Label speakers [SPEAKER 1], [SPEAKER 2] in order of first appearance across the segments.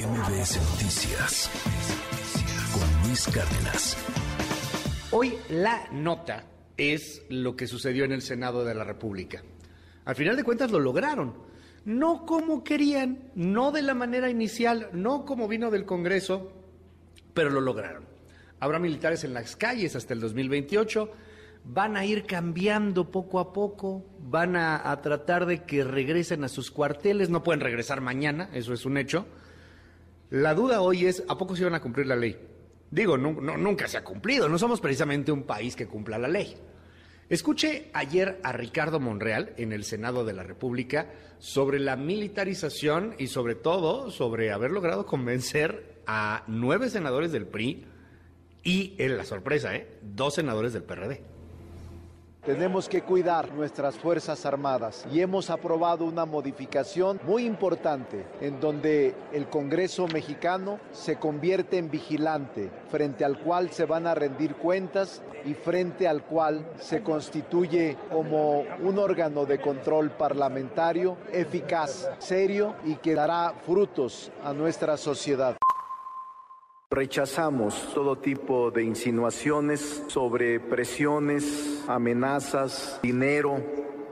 [SPEAKER 1] MBS Noticias con Luis Cárdenas.
[SPEAKER 2] Hoy la nota es lo que sucedió en el Senado de la República. Al final de cuentas lo lograron. No como querían, no de la manera inicial, no como vino del Congreso, pero lo lograron. Habrá militares en las calles hasta el 2028 van a ir cambiando poco a poco, van a, tratar de que regresen a sus cuarteles, no pueden regresar mañana, eso es un hecho. La duda hoy es, ¿a poco se van a cumplir la ley? Digo, nunca se ha cumplido, no somos precisamente un país que cumpla la ley. Escuché ayer a Ricardo Monreal en el Senado de la República sobre la militarización y sobre todo sobre haber logrado convencer a nueve senadores del PRI y, en la sorpresa, ¿eh? dos senadores del PRD.
[SPEAKER 3] Tenemos que cuidar nuestras Fuerzas Armadas y hemos aprobado una modificación muy importante en donde el Congreso mexicano se convierte en vigilante frente al cual se van a rendir cuentas y frente al cual se constituye como un órgano de control parlamentario eficaz, serio y que dará frutos a nuestra sociedad.
[SPEAKER 4] Rechazamos todo tipo de insinuaciones sobre presiones, amenazas, dinero,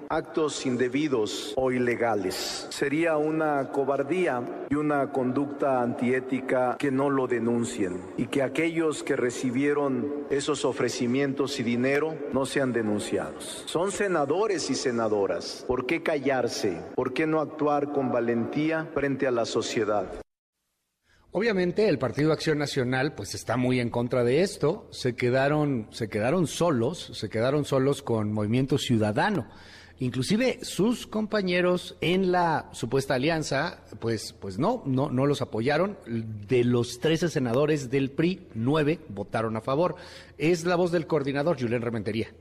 [SPEAKER 4] actos indebidos o ilegales. Sería una cobardía y una conducta antiética que no lo denuncien y que aquellos que recibieron esos ofrecimientos y dinero no sean denunciados. Son senadores y senadoras. ¿Por qué callarse? ¿Por qué no actuar con valentía frente a la sociedad?
[SPEAKER 2] Obviamente el Partido Acción Nacional pues está muy en contra de esto, se quedaron se quedaron solos, se quedaron solos con Movimiento Ciudadano. Inclusive sus compañeros en la supuesta alianza, pues, pues no, no, no los apoyaron. De los 13 senadores del PRI, nueve votaron a favor. Es la voz del coordinador, Julián Rementería.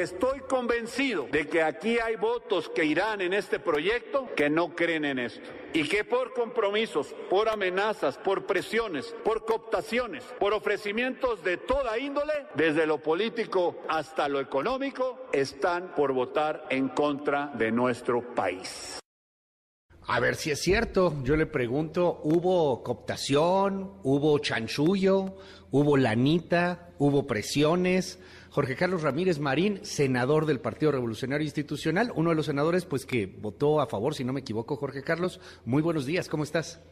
[SPEAKER 5] Estoy convencido de que aquí hay votos que irán en este proyecto que no creen en esto y que por compromisos, por amenazas, por presiones, por cooptaciones, por ofrecimientos de toda índole, desde lo político hasta lo económico, están por votar en contra de nuestro país.
[SPEAKER 2] A ver si es cierto, yo le pregunto, ¿hubo cooptación? ¿Hubo chanchullo? ¿Hubo lanita? ¿Hubo presiones? Jorge Carlos Ramírez Marín, senador del Partido Revolucionario Institucional, uno de los senadores pues que votó a favor, si no me equivoco, Jorge Carlos. Muy buenos días, ¿cómo estás?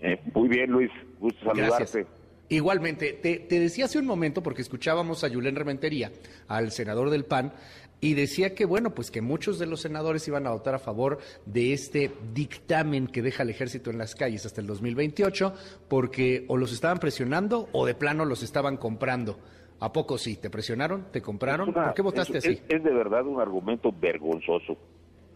[SPEAKER 6] Eh, muy bien, Luis, gusto saludarte.
[SPEAKER 2] Igualmente, te, decía hace un momento, porque escuchábamos a Julen Rementería, al senador del PAN, y decía que, bueno, pues que muchos de los senadores iban a votar a favor de este dictamen que deja al ejército en las calles hasta el 2028, porque o los estaban presionando o de plano los estaban comprando. ¿A poco sí? ¿Te presionaron? ¿Te compraron? ¿Por qué votaste así?
[SPEAKER 6] Es, de verdad un argumento vergonzoso.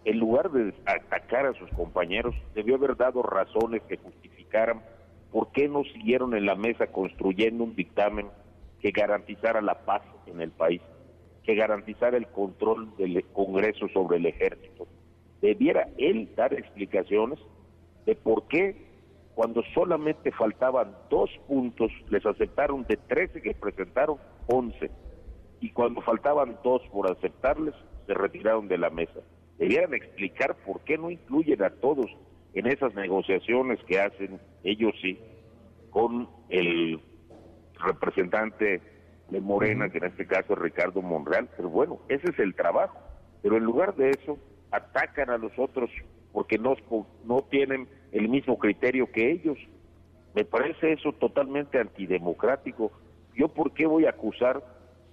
[SPEAKER 6] En lugar de atacar a sus compañeros, debió haber dado razones que justificaran por qué no siguieron en la mesa construyendo un dictamen que garantizara la paz en el país, que garantizara el control del Congreso sobre el ejército. Debiera él dar explicaciones de por qué cuando solamente faltaban dos puntos, les aceptaron de 13 que presentaron, 11. Y cuando faltaban dos por aceptarles, se retiraron de la mesa. Debieran explicar por qué no incluyen a todos en esas negociaciones que hacen ellos sí con el representante de Morena, que en este caso es Ricardo Monreal. Pero bueno, ese es el trabajo. Pero en lugar de eso, atacan a los otros porque no, no tienen el mismo criterio que ellos. Me parece eso totalmente antidemocrático. ¿Yo por qué voy a acusar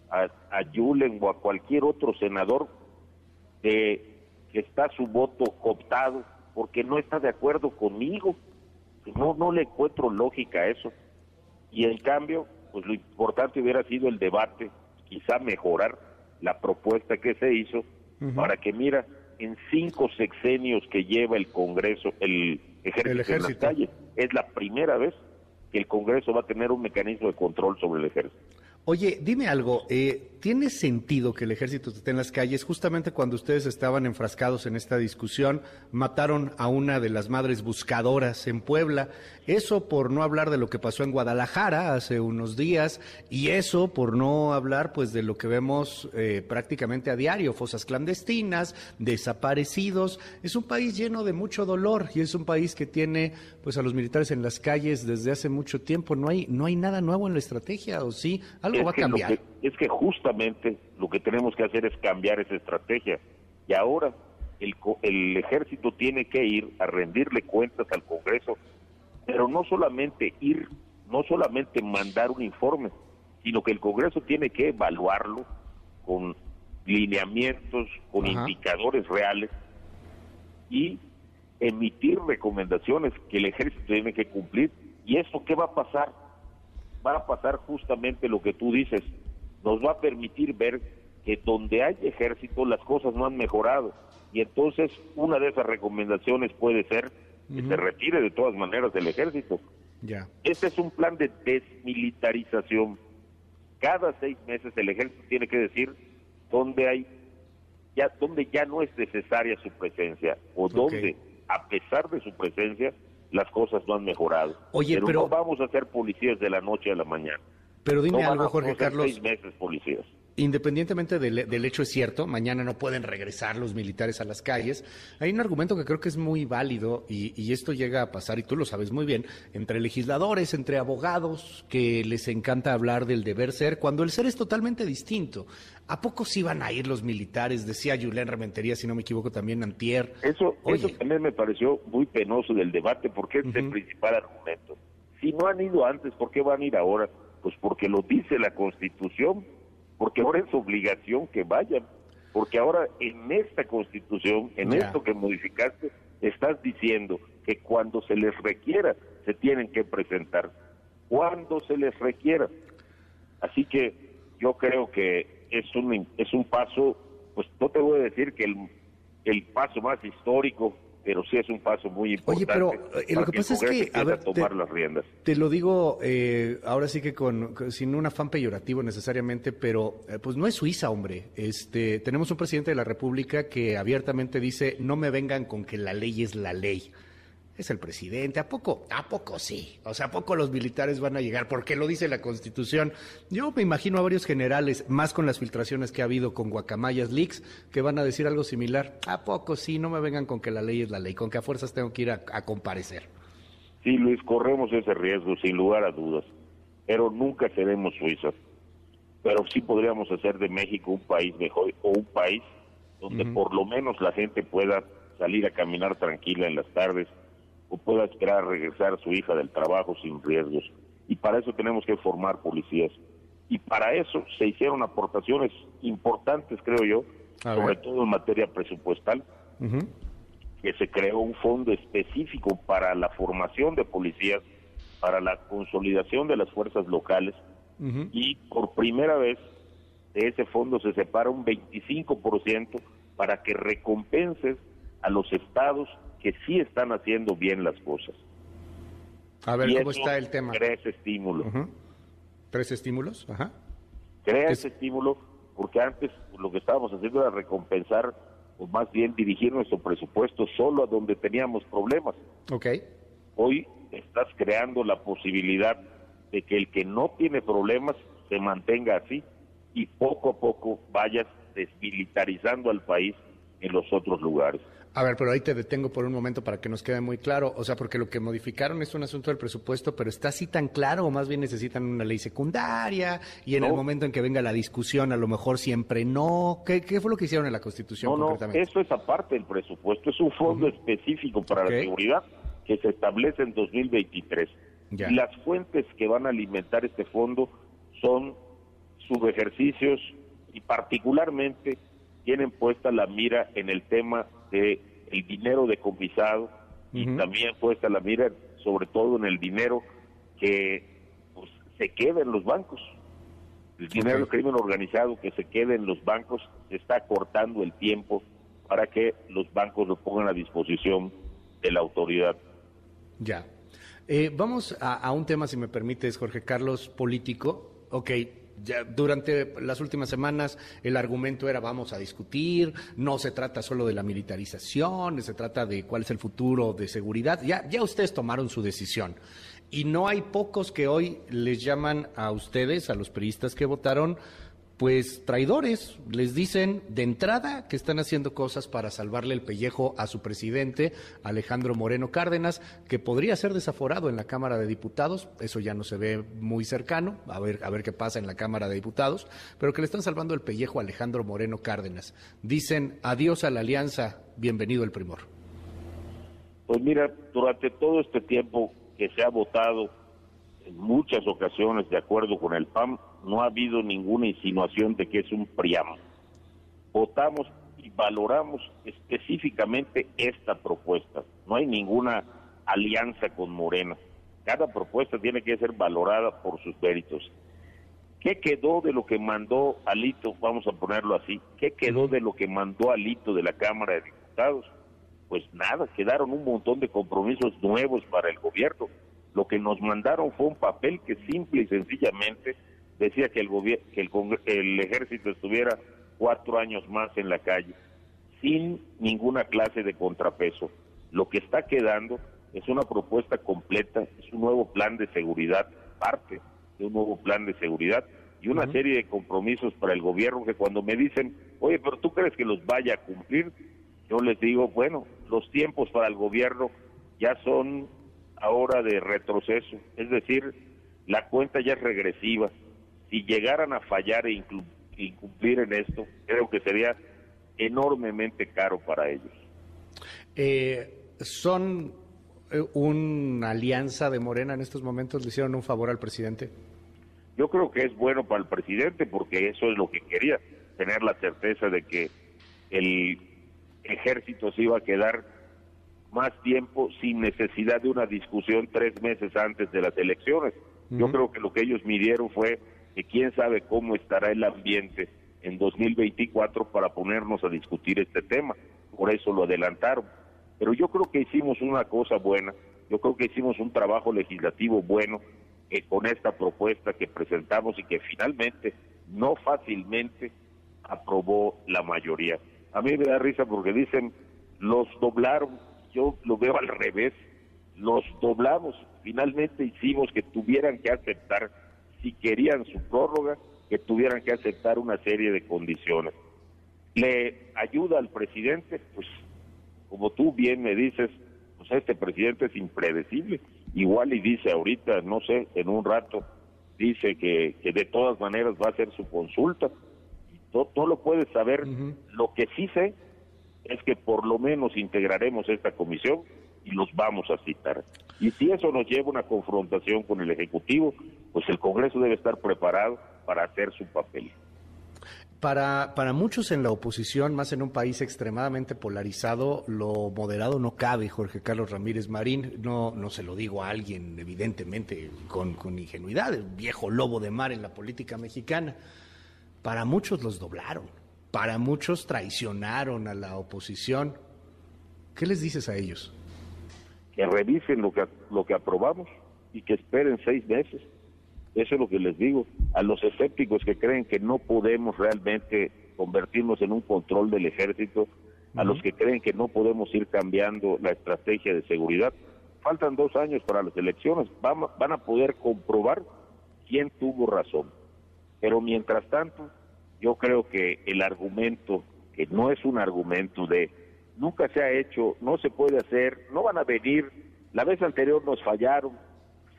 [SPEAKER 6] a, a Yulen o a cualquier otro senador de que está su voto cooptado porque no está de acuerdo conmigo? No, no le encuentro lógica a eso. Y en cambio, pues lo importante hubiera sido el debate, quizá mejorar la propuesta que se hizo para que, mira, en cinco sexenios que lleva el Congreso, el ejército, en las calles, es la primera vez que el Congreso va a tener un mecanismo de control sobre el ejército.
[SPEAKER 2] Oye, dime algo, eh, ¿tiene sentido que el ejército esté en las calles? Justamente cuando ustedes estaban enfrascados en esta discusión, mataron a una de las madres buscadoras en Puebla. Eso por no hablar de lo que pasó en Guadalajara hace unos días y eso por no hablar pues de lo que vemos eh, prácticamente a diario, fosas clandestinas, desaparecidos. Es un país lleno de mucho dolor y es un país que tiene pues a los militares en las calles desde hace mucho tiempo. No hay no hay nada nuevo en la estrategia, ¿o sí? Algo va a cambiar.
[SPEAKER 6] es que justamente lo que tenemos que hacer es cambiar esa estrategia. Y ahora el, el ejército tiene que ir a rendirle cuentas al Congreso, pero no solamente ir, no solamente mandar un informe, sino que el Congreso tiene que evaluarlo con lineamientos, con indicadores reales y emitir recomendaciones que el ejército tiene que cumplir. ¿Y eso qué va a pasar? Va a pasar justamente lo que tú dices, nos va a permitir ver que donde hay ejército las cosas no han mejorado. Y entonces una de esas recomendaciones puede ser que se retire de todas maneras del ejército.
[SPEAKER 2] Ya.
[SPEAKER 6] Este es un plan de desmilitarización. Cada seis meses el ejército tiene que decir dónde hay ya donde ya no es necesaria su presencia o donde a pesar de su presencia las cosas no han mejorado.
[SPEAKER 2] Oye, pero,
[SPEAKER 6] no vamos a ser policías de la noche a la mañana.
[SPEAKER 2] Pero dime algo, Jorge Carlos.
[SPEAKER 6] Seis meses policías.
[SPEAKER 2] Independientemente del, hecho es cierto, mañana no pueden regresar los militares a las calles. Hay un argumento que creo que es muy válido y, esto llega a pasar, y tú lo sabes muy bien, entre legisladores, entre abogados, que les encanta hablar del deber ser, cuando el ser es totalmente distinto. ¿A poco sí van a ir los militares? Decía Julián Rementería, si no me equivoco, también Antier.
[SPEAKER 6] Eso, eso también me pareció muy penoso del debate, porque es el principal argumento. Si no han ido antes, ¿por qué van a ir ahora? Pues porque lo dice la Constitución, porque ahora es obligación que vayan, porque ahora en esta Constitución, en esto que modificaste, estás diciendo que cuando se les requiera, se tienen que presentar, cuando se les requiera. Así que yo creo que es un, es un paso, pues no te voy a decir que el, el paso más histórico pero sí es un paso muy importante.
[SPEAKER 2] Oye, pero eh, lo que pasa es que
[SPEAKER 6] a ver, tomar las riendas.
[SPEAKER 2] Te lo digo eh, ahora sí que con, sin un afán peyorativo necesariamente, pero eh, pues no es Suiza, hombre. Este, tenemos un presidente de la República que abiertamente dice no me vengan con que la ley es la ley es el presidente. ¿A poco? ¿A poco sí? O sea, ¿a poco los militares van a llegar? Porque lo dice la Constitución. Yo me imagino a varios generales, más con las filtraciones que ha habido con Guacamayas Leaks, que van a decir algo similar. ¿A poco sí? No me vengan con que la ley es la ley, con que a fuerzas tengo que ir a, comparecer.
[SPEAKER 6] Sí, Luis, corremos ese riesgo, sin lugar a dudas. Pero nunca seremos Suiza. Pero sí podríamos hacer de México un país mejor o un país donde por lo menos la gente pueda salir a caminar tranquila en las tardes o pueda esperar a regresar a su hija del trabajo sin riesgos. Y para eso tenemos que formar policías. Y para eso se hicieron aportaciones importantes, creo yo, sobre todo en materia presupuestal, que se creó un fondo específico para la formación de policías, para la consolidación de las fuerzas locales, y por primera vez de ese fondo se separa un 25% para que recompenses a los estados que sí están haciendo bien las cosas.
[SPEAKER 2] A ver, ¿cómo está el tema?
[SPEAKER 6] Crea ese estímulo.
[SPEAKER 2] ¿Tres estímulos? Ajá.
[SPEAKER 6] Crea ese estímulo porque antes lo que estábamos haciendo era recompensar, o más bien dirigir nuestro presupuesto solo a donde teníamos problemas.
[SPEAKER 2] Ok.
[SPEAKER 6] Hoy estás creando la posibilidad de que el que no tiene problemas se mantenga así y poco a poco vayas desmilitarizando al país en los otros lugares.
[SPEAKER 2] A ver, pero ahí te detengo por un momento para que nos quede muy claro. O sea, porque lo que modificaron es un asunto del presupuesto, pero ¿está así tan claro o más bien necesitan una ley secundaria? Y en el momento en que venga la discusión, a lo mejor siempre no. ¿Qué, fue lo que hicieron en la Constitución
[SPEAKER 6] no, No, eso es aparte del presupuesto. Es un fondo específico para la seguridad que se establece en 2023. Y las fuentes que van a alimentar este fondo son sus ejercicios y particularmente tienen puesta la mira en el tema de el dinero decomisado y también puesta la mira sobre todo en el dinero que pues, se queda en los bancos. El dinero del crimen organizado que se queda en los bancos está cortando el tiempo para que los bancos lo pongan a disposición de la autoridad.
[SPEAKER 2] Ya. Eh, vamos a, a, un tema, si me permites, Jorge Carlos, político. Ok, Ya durante las últimas semanas el argumento era vamos a discutir, no se trata solo de la militarización, se trata de cuál es el futuro de seguridad. Ya, ya ustedes tomaron su decisión. Y no hay pocos que hoy les llaman a ustedes, a los periodistas que votaron, pues traidores. Les dicen de entrada que están haciendo cosas para salvarle el pellejo a su presidente, Alejandro Moreno Cárdenas, que podría ser desaforado en la Cámara de Diputados. Eso ya no se ve muy cercano, a ver, a ver qué pasa en la Cámara de Diputados, pero que le están salvando el pellejo a Alejandro Moreno Cárdenas. Dicen adiós a la alianza, bienvenido el primor.
[SPEAKER 6] Pues mira, durante todo este tiempo que se ha votado en muchas ocasiones de acuerdo con el PAN, no ha habido ninguna insinuación de que es un PRIAM. Votamos y valoramos específicamente esta propuesta. No hay ninguna alianza con Morena. Cada propuesta tiene que ser valorada por sus méritos. ¿Qué quedó de lo que mandó Alito? Vamos a ponerlo así. ¿Qué quedó de lo que mandó Alito de la Cámara de Diputados? Pues nada, quedaron un montón de compromisos nuevos para el gobierno lo que nos mandaron fue un papel que simple y sencillamente decía que el, que el, el ejército estuviera cuatro años más en la calle, sin ninguna clase de contrapeso. Lo que está quedando es una propuesta completa, es un nuevo plan de seguridad, parte de un nuevo plan de seguridad y una serie de compromisos para el gobierno que cuando me dicen, oye, pero tú crees que los vaya a cumplir, yo les digo, bueno, los tiempos para el gobierno ya son ahora de retroceso, es decir, la cuenta ya es regresiva. Si llegaran a fallar e incumplir en esto, creo que sería enormemente caro para ellos.
[SPEAKER 2] Eh, ¿Son eh, una alianza de Morena en estos momentos? ¿Le hicieron un favor al presidente?
[SPEAKER 6] Yo creo que es bueno para el presidente porque eso es lo que quería, tener la certeza de que el ejército se iba a quedar más tiempo sin necesidad de una discusión tres meses antes de las elecciones. Yo creo que lo que ellos midieron fue que quién sabe cómo estará el ambiente en 2024 para ponernos a discutir este tema. Por eso lo adelantaron. Pero yo creo que hicimos una cosa buena, yo creo que hicimos un trabajo legislativo bueno eh, con esta propuesta que presentamos y que finalmente, no fácilmente, aprobó la mayoría. A mí me da risa porque dicen, los doblaron yo lo veo al revés, los doblamos, finalmente hicimos que tuvieran que aceptar, si querían su prórroga, que tuvieran que aceptar una serie de condiciones. ¿Le ayuda al presidente? Pues como tú bien me dices, pues este presidente es impredecible. Igual y dice ahorita, no sé, en un rato, dice que, que de todas maneras va a hacer su consulta. No, no lo puedes saber. Lo que sí sé es que por lo menos integraremos esta comisión y los vamos a citar. Y si eso nos lleva a una confrontación con el Ejecutivo, pues el Congreso debe estar preparado para hacer su papel.
[SPEAKER 2] Para, para muchos en la oposición, más en un país extremadamente polarizado, lo moderado no cabe, Jorge Carlos Ramírez Marín. No, no se lo digo a alguien, evidentemente, con, con ingenuidad, el viejo lobo de mar en la política mexicana. Para muchos los doblaron para muchos traicionaron a la oposición. ¿Qué les dices a ellos?
[SPEAKER 6] Que revisen lo que, lo que aprobamos y que esperen seis meses. Eso es lo que les digo. A los escépticos que creen que no podemos realmente convertirnos en un control del ejército, a los que creen que no podemos ir cambiando la estrategia de seguridad, faltan dos años para las elecciones. Van, van a poder comprobar quién tuvo razón. Pero mientras tanto, yo creo que el argumento, que no es un argumento de nunca se ha hecho, no se puede hacer, no van a venir, la vez anterior nos fallaron,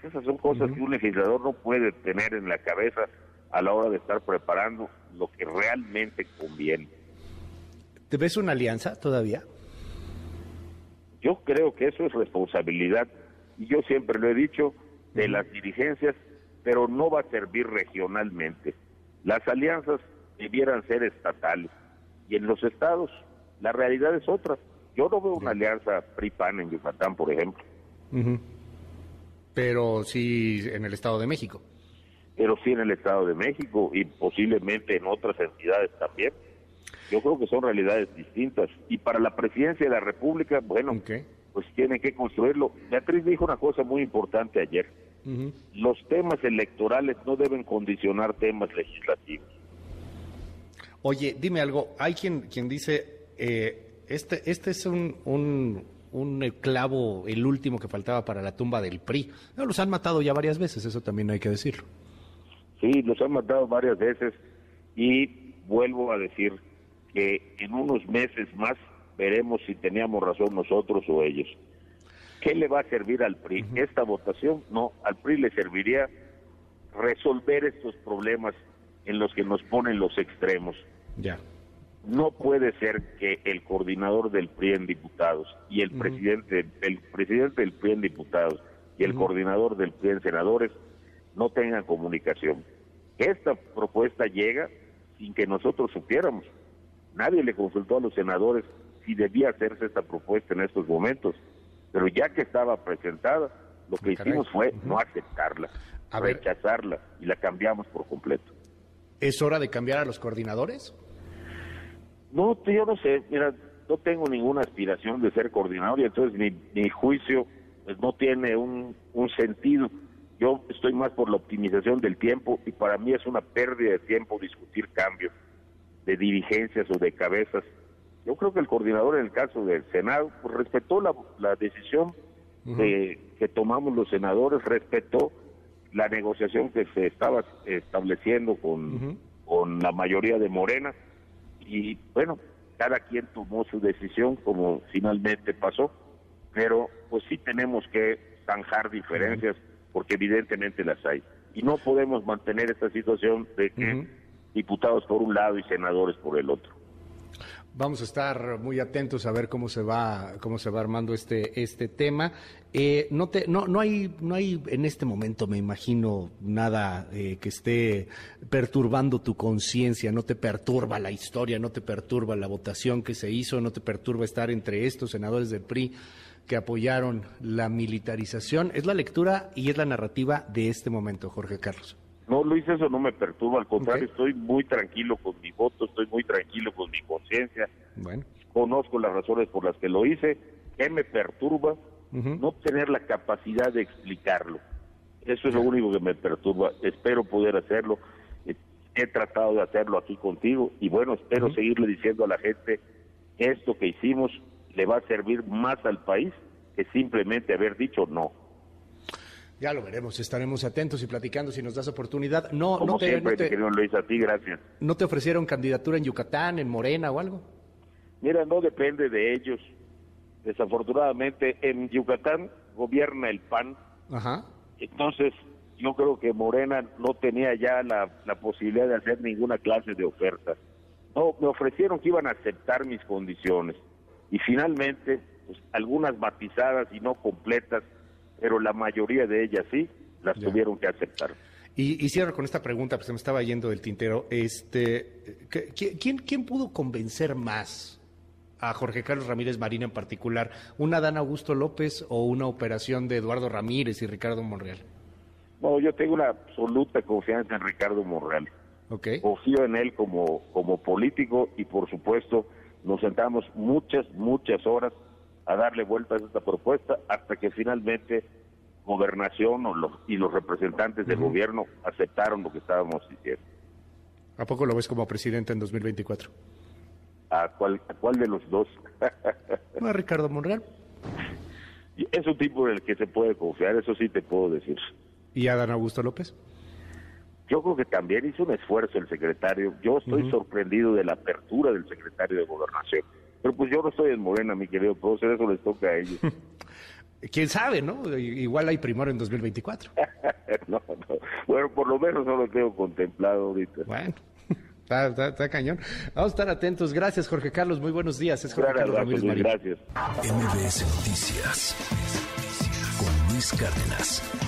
[SPEAKER 6] esas son cosas que un legislador no puede tener en la cabeza a la hora de estar preparando lo que realmente conviene.
[SPEAKER 2] ¿Te ves una alianza todavía?
[SPEAKER 6] Yo creo que eso es responsabilidad, y yo siempre lo he dicho, de las dirigencias, pero no va a servir regionalmente. Las alianzas debieran ser estatales. Y en los estados la realidad es otra. Yo no veo una alianza PRI-PAN en Yucatán, por ejemplo.
[SPEAKER 2] Pero sí en el Estado de México.
[SPEAKER 6] Pero sí en el Estado de México y posiblemente en otras entidades también. Yo creo que son realidades distintas. Y para la presidencia de la República, bueno, pues tienen que construirlo. Beatriz dijo una cosa muy importante ayer. los temas electorales no deben condicionar temas legislativos.
[SPEAKER 2] Oye, dime algo, hay quien, quien dice, eh, este, este es un, un, un clavo, el último que faltaba para la tumba del PRI. No, los han matado ya varias veces, eso también hay que decirlo.
[SPEAKER 6] Sí, los han matado varias veces y vuelvo a decir que en unos meses más veremos si teníamos razón nosotros o ellos. ¿Qué le va a servir al PRI? Esta votación, no, al PRI le serviría resolver estos problemas en los que nos ponen los extremos.
[SPEAKER 2] Ya.
[SPEAKER 6] No puede ser que el coordinador del PRI en diputados y el presidente el presidente del PRI en diputados y el coordinador del PRI en senadores no tengan comunicación. Esta propuesta llega sin que nosotros supiéramos. Nadie le consultó a los senadores si debía hacerse esta propuesta en estos momentos. Pero ya que estaba presentada, lo que
[SPEAKER 2] Ah, caray.
[SPEAKER 6] hicimos fue no aceptarla,
[SPEAKER 2] A ver.
[SPEAKER 6] rechazarla y la cambiamos por completo.
[SPEAKER 2] ¿Es hora de cambiar a los coordinadores?
[SPEAKER 6] No, yo no sé, mira, no tengo ninguna aspiración de ser coordinador y entonces mi, mi juicio pues, no tiene un, un sentido. Yo estoy más por la optimización del tiempo y para mí es una pérdida de tiempo discutir cambios de dirigencias o de cabezas. Yo creo que el coordinador en el caso del Senado pues, respetó la, la decisión de- que tomamos los senadores, respetó la negociación que se estaba estableciendo con, con la mayoría de Morena y bueno, cada quien tomó su decisión como finalmente pasó, pero pues sí tenemos que zanjar diferencias porque evidentemente las hay. Y no podemos mantener esta situación de que diputados por un lado y senadores por el otro.
[SPEAKER 2] Vamos a estar muy atentos a ver cómo se va, cómo se va armando este, este tema. Eh, no, te, no, no hay, no hay en este momento, me imagino, nada eh, que esté perturbando tu conciencia. No te perturba la historia, no te perturba la votación que se hizo, no te perturba estar entre estos senadores del PRI que apoyaron la militarización. Es la lectura y es la narrativa de este momento, Jorge Carlos.
[SPEAKER 6] No, Luis, eso no me perturba, al contrario, estoy muy tranquilo con mi voto, estoy muy tranquilo con mi conciencia,
[SPEAKER 2] Bueno,
[SPEAKER 6] conozco las razones por las que lo hice, ¿qué me perturba? No tener la capacidad de explicarlo. Eso es lo único que me perturba. Espero poder hacerlo. Eh, He tratado de hacerlo aquí contigo y bueno, espero seguirle diciendo a la gente esto que hicimos le va a servir más al país que simplemente haber dicho no.
[SPEAKER 2] Ya lo veremos, estaremos atentos y platicando si nos das oportunidad. No,
[SPEAKER 6] Como
[SPEAKER 2] no te,
[SPEAKER 6] siempre,
[SPEAKER 2] no te-
[SPEAKER 6] querido Luis, a ti gracias.
[SPEAKER 2] ¿No te ofrecieron candidatura en Yucatán, en Morena o algo?
[SPEAKER 6] Mira, no depende de ellos. Desafortunadamente, en Yucatán gobierna el PAN,
[SPEAKER 2] Ajá.
[SPEAKER 6] entonces yo creo que Morena no tenía ya la, la posibilidad de hacer ninguna clase de oferta. No, me ofrecieron que iban a aceptar mis condiciones y finalmente, pues, algunas matizadas y no completas, pero la mayoría de ellas sí, las
[SPEAKER 2] Ya.
[SPEAKER 6] tuvieron que aceptar.
[SPEAKER 2] Y, y cierro con esta pregunta, pues se me estaba yendo del tintero. Este, ¿qué- qué- ¿quién, ¿Quién pudo convencer más a Jorge Carlos Ramírez Marina en particular? ¿Una Dan Augusto López o una operación de Eduardo Ramírez y Ricardo Monreal?
[SPEAKER 6] No, yo tengo una absoluta confianza en Ricardo Monreal.
[SPEAKER 2] ¿Ok?
[SPEAKER 6] confío en él como, como político y por supuesto nos sentamos muchas, muchas horas a darle vueltas a esta propuesta hasta que finalmente gobernación o los, y los representantes del gobierno aceptaron lo que estábamos diciendo.
[SPEAKER 2] ¿A poco lo ves como presidente en 2024?
[SPEAKER 6] ¿A cuál, a cuál de los dos?
[SPEAKER 2] ¿No a Ricardo Monreal?
[SPEAKER 6] Es un tipo en el que se puede confiar, eso sí te puedo decir.
[SPEAKER 2] ¿Y a Dan Augusto López?
[SPEAKER 6] Yo creo que también hizo un esfuerzo el secretario. Yo estoy sorprendido de la apertura del secretario de Gobernación. Pero pues yo no estoy en Morena, mi querido profesor, eso les toca a ellos.
[SPEAKER 2] ¿Quién sabe, no? Igual hay primero en 2024.
[SPEAKER 6] no, no. Bueno, por lo menos no lo tengo contemplado ahorita.
[SPEAKER 2] Bueno, está, está- está cañón. Vamos a estar atentos. Gracias, Jorge Carlos. Muy buenos días. Es Jorge Carlos Ramírez Marín.
[SPEAKER 6] gracias.
[SPEAKER 1] MBS Noticias con Luis Cárdenas.